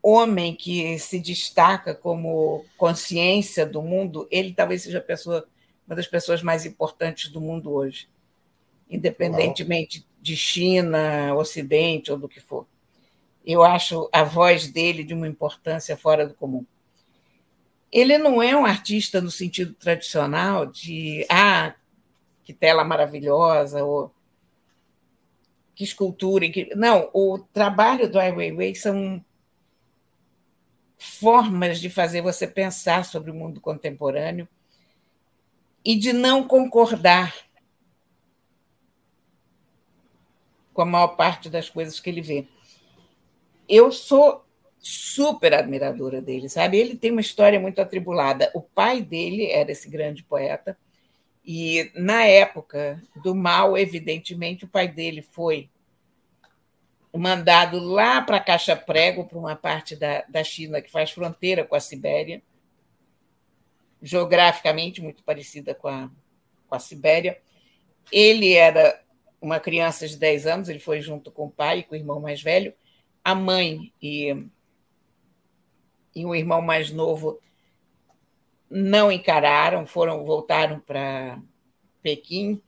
homem que se destaca como consciência do mundo, ele talvez seja pessoa, uma das pessoas mais importantes do mundo hoje, independentemente Uau. de China, Ocidente ou do que for. Eu acho a voz dele de uma importância fora do comum. Ele não é um artista no sentido tradicional de ah, que tela maravilhosa ou que escultura. Que... Não, o trabalho do Ai Weiwei são formas de fazer você pensar sobre o mundo contemporâneo e de não concordar com a maior parte das coisas que ele vê. Eu sou super admiradora dele, sabe? Ele tem uma história muito atribulada. O pai dele era esse grande poeta e na época do mal, evidentemente, o pai dele foi mandado lá para Caixa Prego, para uma parte da, da China que faz fronteira com a Sibéria, geograficamente muito parecida com a, com a Sibéria. Ele era uma criança de 10 anos, ele foi junto com o pai e com o irmão mais velho. A mãe e, e o irmão mais novo não encararam, foram voltaram para Pequim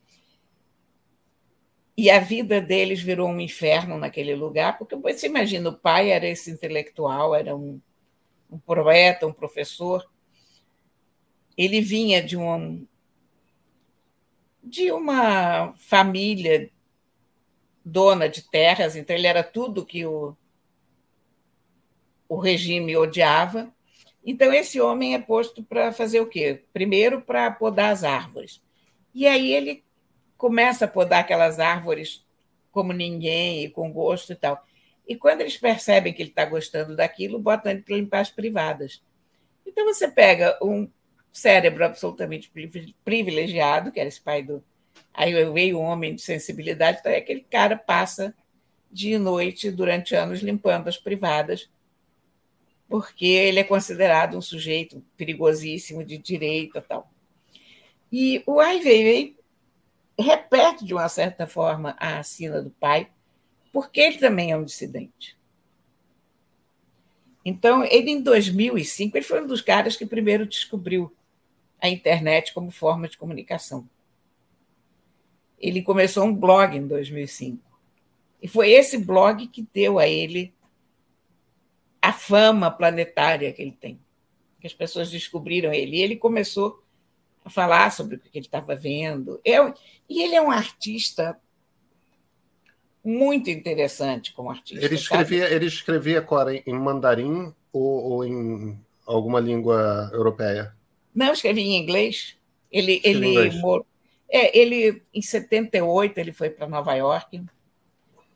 e a vida deles virou um inferno naquele lugar, porque você imagina, o pai era esse intelectual, era um, um poeta, um professor. Ele vinha de um de uma família dona de terras, então ele era tudo que o, o regime odiava. Então esse homem é posto para fazer o quê? Primeiro para podar as árvores. E aí ele começa a podar aquelas árvores como ninguém e com gosto e tal. E quando eles percebem que ele está gostando daquilo, botam ele para limpar as privadas. Então você pega um cérebro absolutamente privilegiado, que era esse pai do. Aí veio um homem de sensibilidade, então é aquele cara passa dia e noite durante anos limpando as privadas, porque ele é considerado um sujeito perigosíssimo de direita tal. E o Ai Weiwei repete, de uma certa forma, a assina do pai, porque ele também é um dissidente. Então, ele, em 2005, ele foi um dos caras que primeiro descobriu a internet como forma de comunicação. Ele começou um blog em 2005. E foi esse blog que deu a ele a fama planetária que ele tem. Que as pessoas descobriram ele. E ele começou a falar sobre o que ele estava vendo. Eu, e ele é um artista muito interessante como artista. Ele escrevia, ele escrevia agora em mandarim ou, ou, em alguma língua europeia? Não, escrevia em inglês. Ele, ele, inglês. É, ele, em 78, ele foi para Nova York,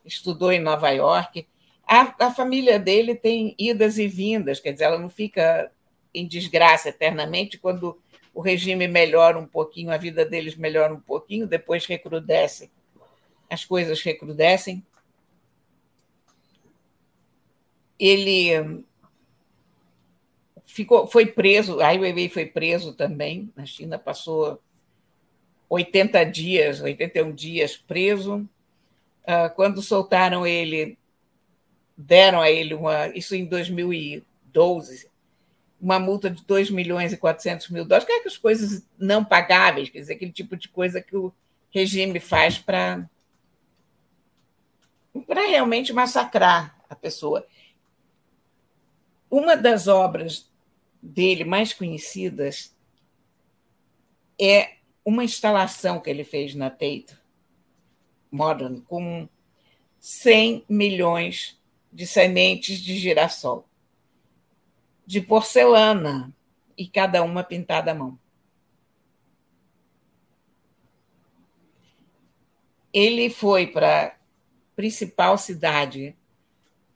estudou em Nova York. A, a família dele tem idas e vindas, quer dizer, ela não fica em desgraça eternamente quando o regime melhora um pouquinho, a vida deles melhora um pouquinho, depois recrudescem. As coisas recrudescem. Ele ficou, foi preso, Ai Weiwei foi preso também na China, passou 80 dias, 81 dias preso. Ah, quando soltaram ele, deram a ele uma. Isso em 2012, uma multa de 2 milhões e 400 mil dólares, que é as coisas não pagáveis, quer dizer, aquele tipo de coisa que o regime faz para para realmente massacrar a pessoa. Uma das obras dele mais conhecidas é uma instalação que ele fez na Tate Modern com 100 milhões de sementes de girassol de porcelana e cada uma pintada à mão. Ele foi para a principal cidade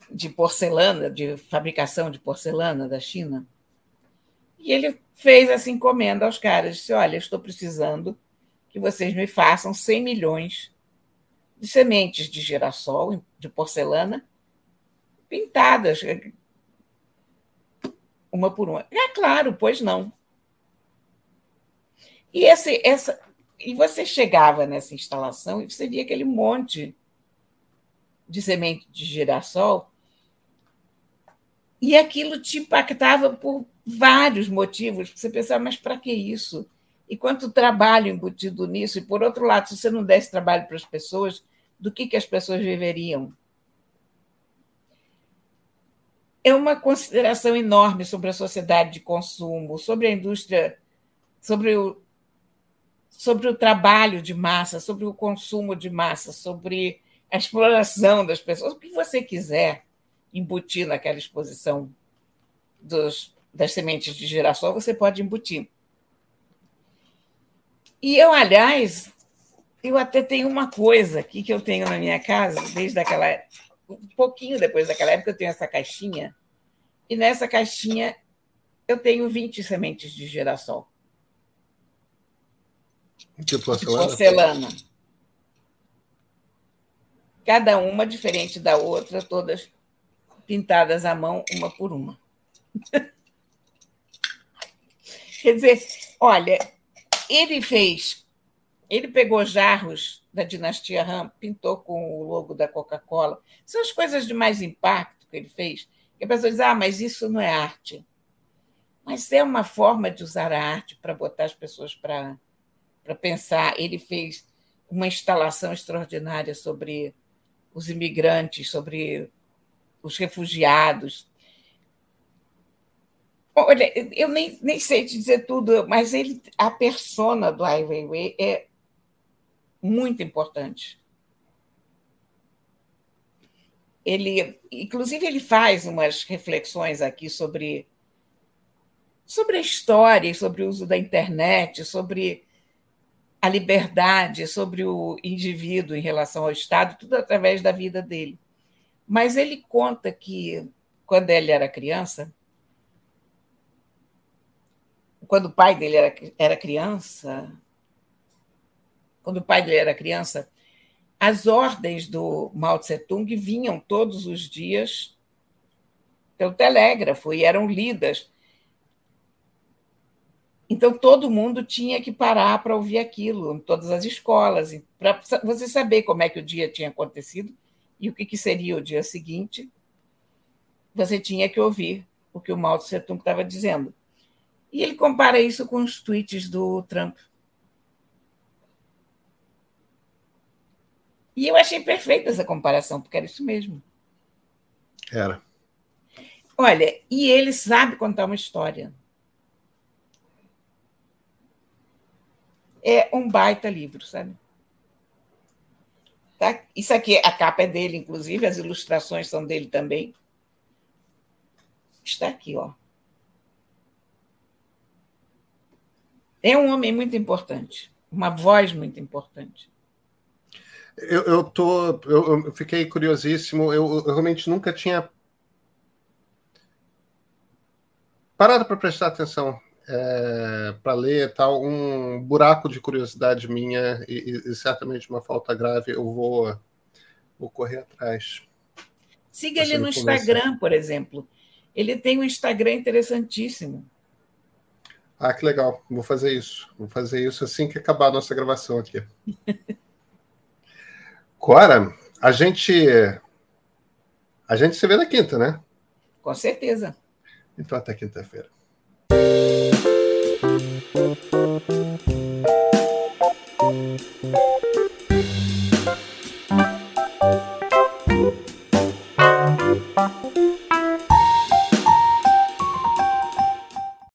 de porcelana, de fabricação de porcelana da China, E ele fez essa encomenda aos caras, disse, olha, estou precisando que vocês me façam 100 milhões de sementes de girassol, de porcelana, pintadas, uma por uma. É claro, pois não. E, esse, essa, e você chegava nessa instalação e você via aquele monte de semente de girassol e aquilo te impactava por vários motivos. Você pensava, mas para que isso? E quanto trabalho embutido nisso? E, por outro lado, se você não desse trabalho para as pessoas, do que, que as pessoas viveriam? É uma consideração enorme sobre a sociedade de consumo, sobre a indústria, sobre o, sobre o trabalho de massa, sobre o consumo de massa, sobre a exploração das pessoas, o que você quiser embutir naquela exposição dos, das sementes de girassol, você pode embutir. E eu, aliás, eu até tenho uma coisa aqui que eu tenho na minha casa, desde aquela um pouquinho depois daquela época, eu tenho essa caixinha, e nessa caixinha eu tenho 20 sementes de girassol. De porcelana? porcelana. Cada uma diferente da outra, todas pintadas à mão, uma por uma. Quer dizer, olha, ele fez, ele pegou jarros da dinastia Ram, pintou com o logo da Coca-Cola. São as coisas de mais impacto que ele fez. Que a pessoa diz, ah, mas isso não é arte. Mas é uma forma de usar a arte para botar as pessoas para para pensar. Ele fez uma instalação extraordinária sobre os imigrantes, sobre os refugiados. Olha, eu nem, nem sei te dizer tudo, mas ele, a persona do Ai Weiwei é muito importante. Ele, inclusive, ele faz umas reflexões aqui sobre sobre a história, sobre o uso da internet, sobre a liberdade, sobre o indivíduo em relação ao Estado, tudo através da vida dele. Mas ele conta que, quando ele era criança, quando o pai dele era, era criança, quando o pai dele era criança, as ordens do Mao Tse Tung vinham todos os dias pelo telégrafo e eram lidas então, todo mundo tinha que parar para ouvir aquilo, em todas as escolas, para você saber como é que o dia tinha acontecido e o que, que seria o dia seguinte. Você tinha que ouvir o que o Mao Tse Tung estava dizendo. E ele compara isso com os tweets do Trump. E eu achei perfeita essa comparação, porque era isso mesmo. Era. Olha, e ele sabe contar uma história. é um baita livro, sabe? Tá? Isso aqui, a capa é dele, inclusive, as ilustrações são dele também. Está aqui, ó. É um homem muito importante, uma voz muito importante. Eu, eu, tô, eu, eu fiquei curiosíssimo. Eu, eu, realmente nunca tinha parado para prestar atenção é, para ler tal, um buraco de curiosidade minha e, e, certamente uma falta grave, eu vou, vou correr atrás. Siga ele no Instagram, por exemplo. Ele tem um Instagram interessantíssimo. Ah, que legal. Vou fazer isso. Vou fazer isso assim que acabar a nossa gravação aqui. Cora, a gente a gente se vê na quinta, né? Com certeza. Então até quinta-feira.